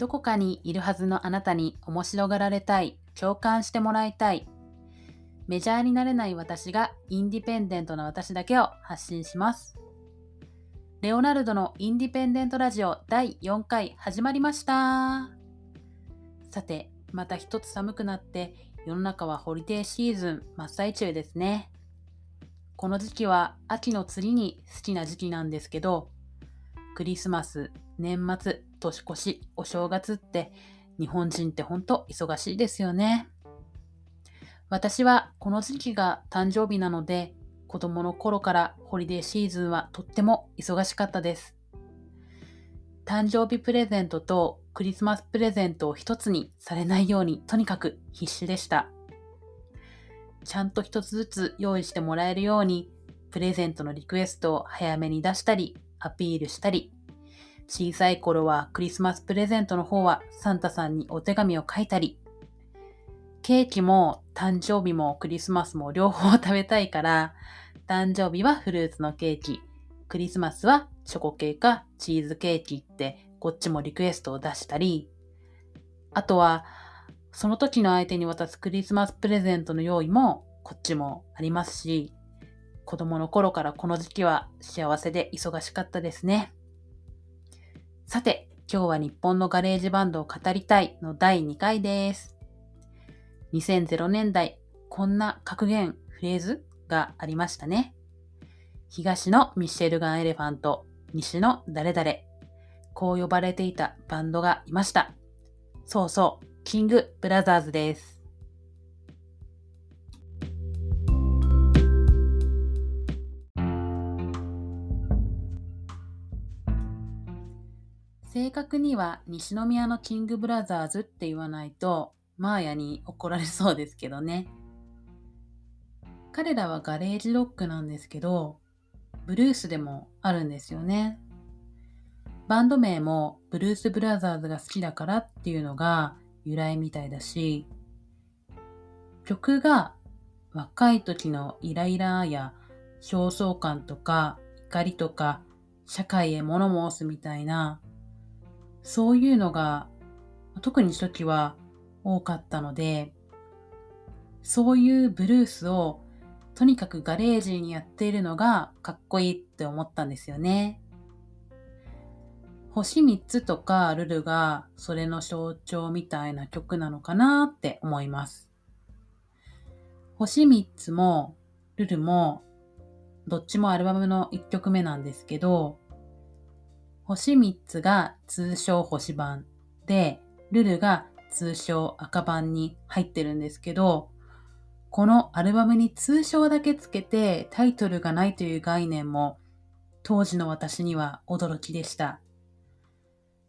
どこかにいるはずのあなたに面白がられたい、共感してもらいたい。メジャーになれない私がインディペンデントな私だけを発信します。レオナルドのインディペンデントラジオ第4回始まりました。さて、また一つ寒くなって世の中はホリデーシーズン真っ最中ですね。この時期は秋の次に好きな時期なんですけど、クリスマス、年末、年越し、お正月って日本人ってほんと忙しいですよね。私はこの時期が誕生日なので子供の頃からホリデーシーズンはとっても忙しかったです。誕生日プレゼントとクリスマスプレゼントを一つにされないようにとにかく必死でした。ちゃんと一つずつ用意してもらえるようにプレゼントのリクエストを早めに出したりアピールしたり小さい頃はクリスマスプレゼントの方はサンタさんにお手紙を書いたり、ケーキも誕生日もクリスマスも両方食べたいから、誕生日はフルーツのケーキ、クリスマスはチョコケーキかチーズケーキってこっちもリクエストを出したり、あとはその時の相手に渡すクリスマスプレゼントの用意もこっちもありますし、子供の頃からこの時期は幸せで忙しかったですね。さて、今日は日本のガレージバンドを語りたいの第2回です。2000年代、こんな格言、フレーズがありましたね。東のミッシェルガン・エレファント、西の誰々。こう呼ばれていたバンドがいました。そうそう、キング・ブラザーズです。正確には西宮のキングブラザーズって言わないと、マーヤに怒られそうですけどね。彼らはガレージロックなんですけど、ブルースでもあるんですよね。バンド名もブルースブラザーズが好きだからっていうのが由来みたいだし、曲が若い時のイライラや焦燥感とか怒りとか社会へ物申すみたいなそういうのが特に初期は多かったので、そういうブルースをとにかくガレージにやっているのがかっこいいって思ったんですよね。星3つとかルルがそれの象徴みたいな曲なのかなって思います。星3つもルルもどっちもアルバムの1曲目なんですけど、星3つが通称星版で、ルルが通称赤版に入ってるんですけど、このアルバムに通称だけつけてタイトルがないという概念も当時の私には驚きでした。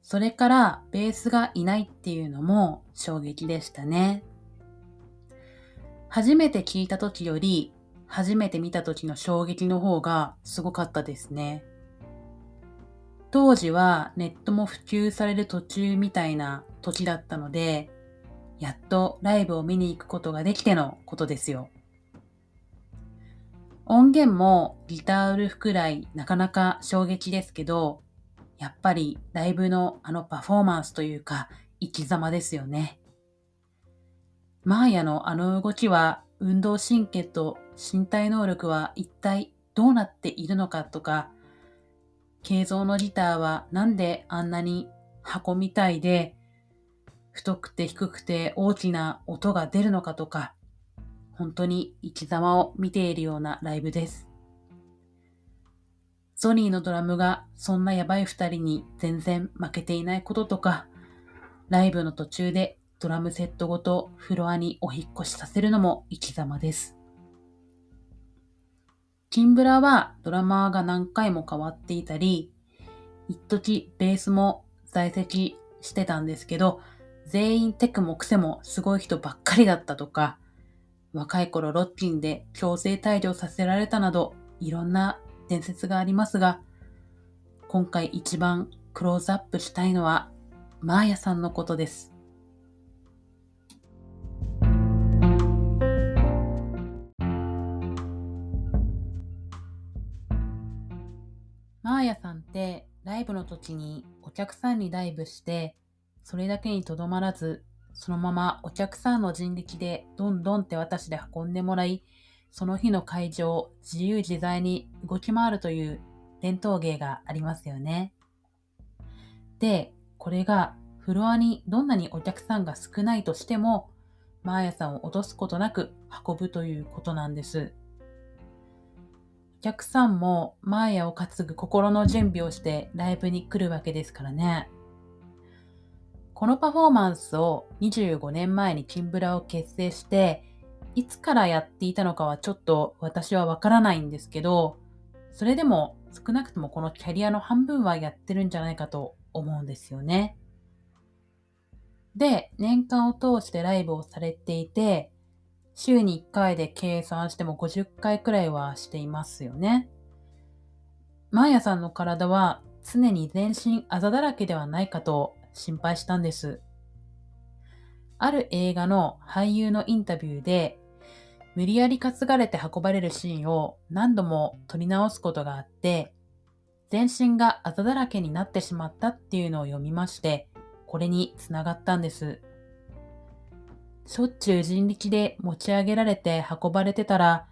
それからベースがいないっていうのも衝撃でしたね。初めて聞いた時より初めて見た時の衝撃の方がすごかったですね。当時はネットも普及される途中みたいな時だったので、やっとライブを見に行くことができてのことですよ。音源もギターウルフくらいなかなか衝撃ですけど、やっぱりライブのあのパフォーマンスというか生き様ですよね。マーヤのあの動きは運動神経と身体能力は一体どうなっているのかとか、形像のギターはなんであんなに箱みたいで太くて低くて大きな音が出るのかとか、本当に生き様を見ているようなライブです。ソニーのドラムがそんなやばい二人に全然負けていないこととか、ライブの途中でドラムセットごとフロアにお引っ越しさせるのも生き様です。キンブラはドラマーが何回も変わっていたり、一時ベースも在籍してたんですけど、全員テクも癖もすごい人ばっかりだったとか、若い頃ロッキンで強制退場させられたなど、いろんな伝説がありますが、今回一番クローズアップしたいのは、マーヤさんのことです。マーヤさんってライブの時にお客さんにダイブしてそれだけにとどまらず、そのままお客さんの人力でどんどん手渡しで運んでもらい、その日の会場を自由自在に動き回るという伝統芸がありますよね。で、これがフロアにどんなにお客さんが少ないとしても、マーヤさんを脅すことなく運ぶということなんです。お客さんもマーヤを担ぐ心の準備をしてライブに来るわけですからね。このパフォーマンスを25年前にキンブラを結成して、いつからやっていたのかはちょっと私はわからないんですけど、それでも少なくともこのキャリアの半分はやってるんじゃないかと思うんですよね。で、年間を通してライブをされていて、週に1回で計算しても50回くらいはしていますよね。マーヤさんの体は常に全身あざだらけではないかと心配したんです。ある映画の俳優のインタビューで、無理やり担がれて運ばれるシーンを何度も撮り直すことがあって、全身があざだらけになってしまったっていうのを読みまして、これにつながったんです。しょっちゅう人力で持ち上げられて運ばれてたら、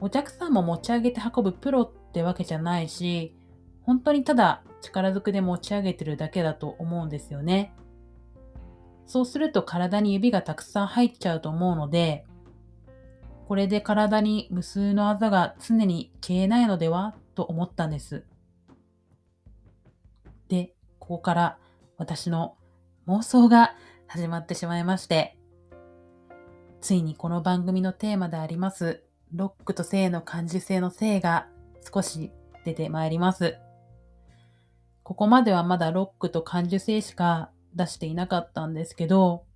お客さんも持ち上げて運ぶプロってわけじゃないし、本当にただ力ずくで持ち上げてるだけだと思うんですよね。そうすると体に指がたくさん入っちゃうと思うので、これで体に無数のあざが常に消えないのではと思ったんです。で、ここから私の妄想が始まってしまいまして、ついにこの番組のテーマであります、ロックと性の感受性の性が少し出てまいります。ここまではまだロックと感受性しか出していなかったんですけど、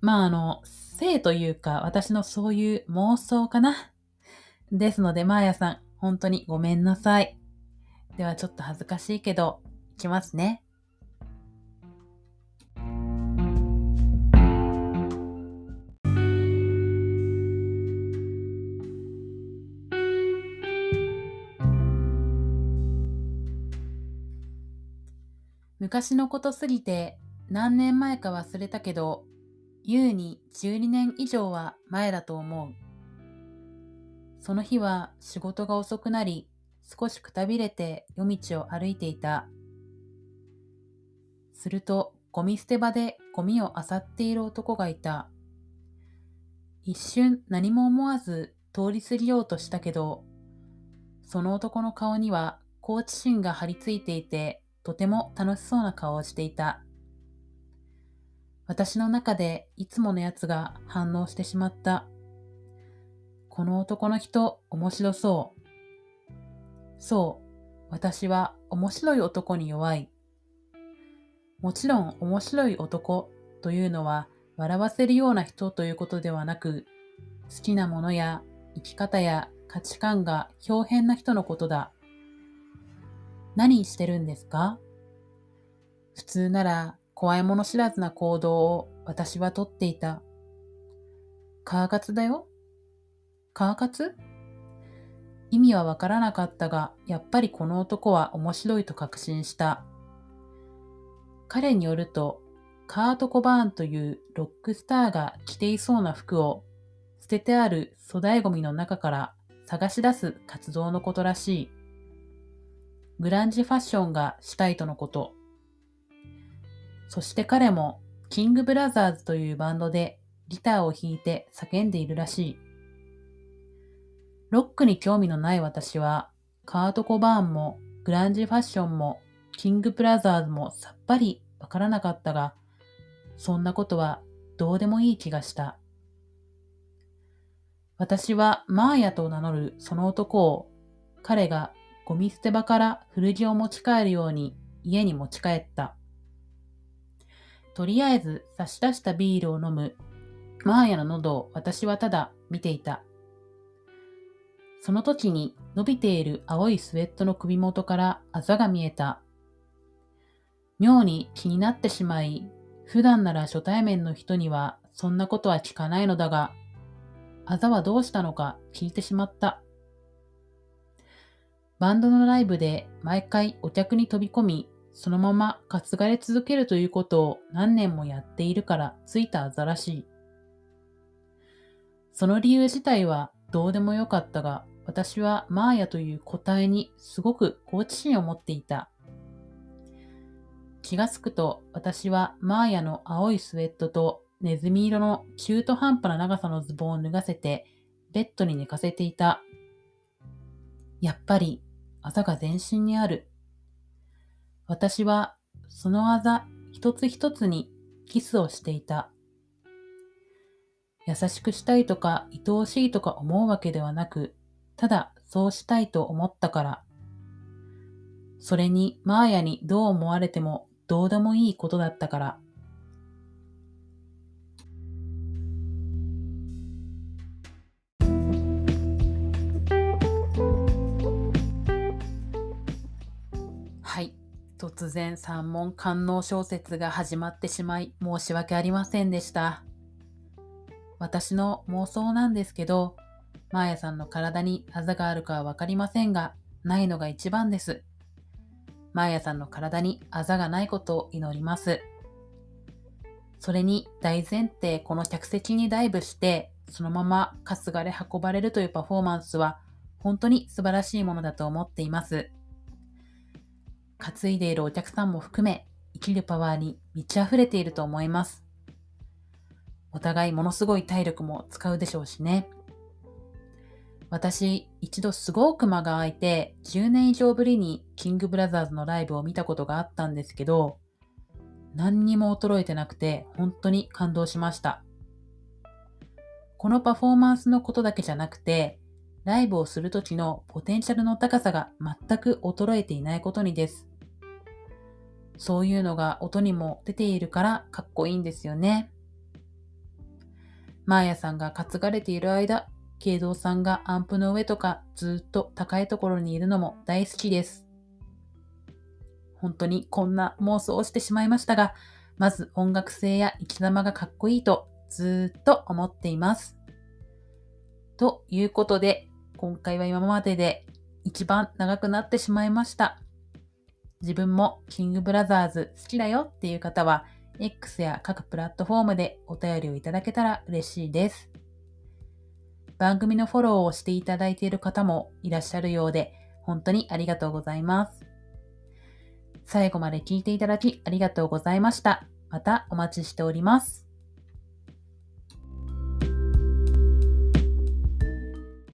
まああの、性というか私のそういう妄想かな。ですので、マーヤさん、本当にごめんなさい。ではちょっと恥ずかしいけど、いきますね。昔のことすぎて何年前か忘れたけど、優に12年以上は前だと思う。その日は仕事が遅くなり、少しくたびれて夜道を歩いていた。すると、ゴミ捨て場でゴミを漁っている男がいた。一瞬何も思わず通り過ぎようとしたけど、その男の顔には好奇心が張り付いていて、とても楽しそうな顔をしていた。私の中でいつものやつが反応してしまった。この男の人面白そう。そう、私は面白い男に弱い。もちろん面白い男というのは笑わせるような人ということではなく、好きなものや生き方や価値観が表変な人のことだ。何してるんですか？普通なら怖いもの知らずな行動を私はとっていた。カーカツだよカーカツ？意味はわからなかったが、やっぱりこの男は面白いと確信した。彼によると、カート・コバーンというロックスターが着ていそうな服を捨ててある粗大ゴミの中から探し出す活動のことらしい。グランジファッションがしたいとのこと。そして彼もキングブラザーズというバンドでギターを弾いて叫んでいるらしい。ロックに興味のない私は、カート・コバーンもグランジファッションもキングブラザーズもさっぱりわからなかったが、そんなことはどうでもいい気がした。私はマーヤと名乗るその男を彼がゴミ捨て場から古着を持ち帰るように家に持ち帰った。とりあえず差し出したビールを飲むマーヤの喉を私はただ見ていた。その時に伸びている青いスウェットの首元からあざが見えた。妙に気になってしまい、普段なら初対面の人にはそんなことは聞かないのだが、あざはどうしたのか聞いてしまった。バンドのライブで毎回お客に飛び込み、そのまま担がれ続けるということを何年もやっているからついたあざらしい。その理由自体はどうでもよかったが、私はマーヤという個体にすごく好奇心を持っていた。気がつくと私はマーヤの青いスウェットとネズミ色の中途半端な長さのズボンを脱がせてベッドに寝かせていた。やっぱりあざが全身にある。私はそのあざ一つ一つにキスをしていた。優しくしたいとか愛おしいとか思うわけではなく、ただそうしたいと思ったから。それにマーヤにどう思われてもどうでもいいことだったから。突然三問官能小説が始まってしまい申し訳ありませんでした。私の妄想なんですけど、マーヤさんの体にあざがあるかはわかりませんが、ないのが一番です。マーヤさんの体にあざがないことを祈ります。それに大前提この客席にダイブして、そのまま担がれ運ばれるというパフォーマンスは本当に素晴らしいものだと思っています。担いでいるお客さんも含め、生きるパワーに満ち溢れていると思います。お互いものすごい体力も使うでしょうしね。私、一度すごく間が空いて、10年以上ぶりにキングブラザーズのライブを見たことがあったんですけど、何にも衰えてなくて、本当に感動しました。このパフォーマンスのことだけじゃなくて、ライブをするときのポテンシャルの高さが全く衰えていないことにです。そういうのが音にも出ているからかっこいいんですよね。マーヤさんが担がれている間、慶三さんがアンプの上とかずっと高いところにいるのも大好きです。本当にこんな妄想をしてしまいましたが、まず音楽性や生き様がかっこいいとずっと思っています。ということで、今回は今までで一番長くなってしまいました。自分もキングブラザーズ好きだよっていう方は、X や各プラットフォームでお便りをいただけたら嬉しいです。番組のフォローをしていただいている方もいらっしゃるようで、本当にありがとうございます。最後まで聞いていただきありがとうございました。またお待ちしております。